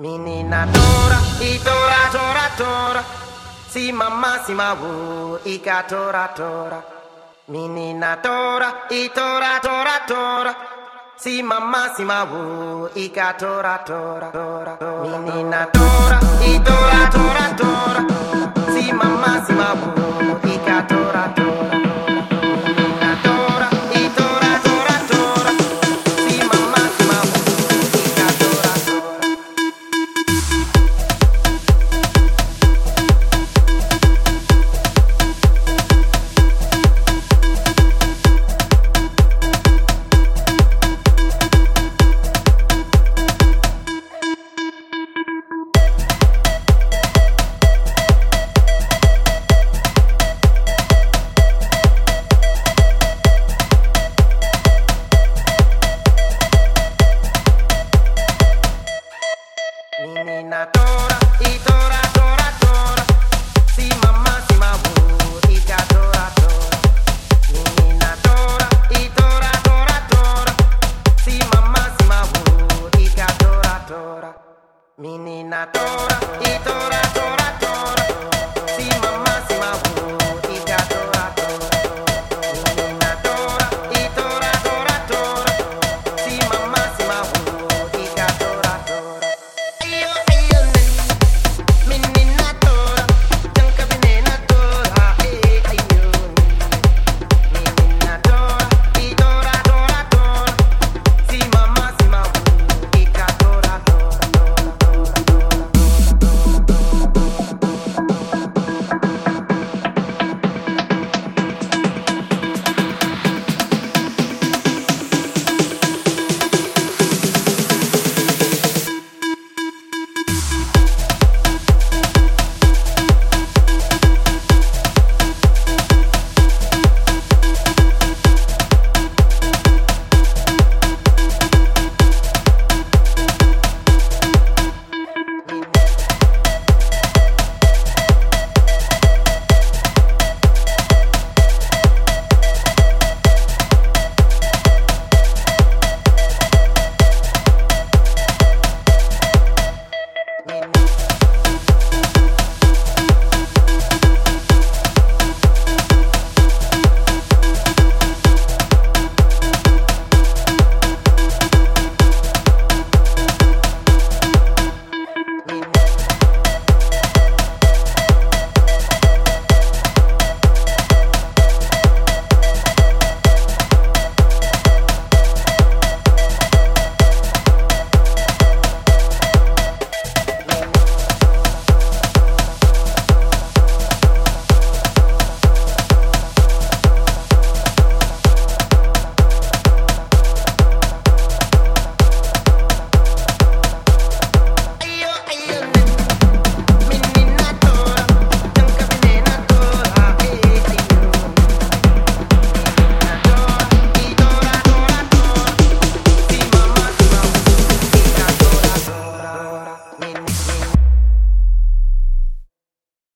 Menina tora, e tora, tora. Si mamma si mawu, ika tora, tora. Menina tora, e tora, tora. Si mamma si mawu, ika tora, tora, tora. Menina tora, e tora, tora. Si mamma si ika Menina tora, e tora, tora, tora.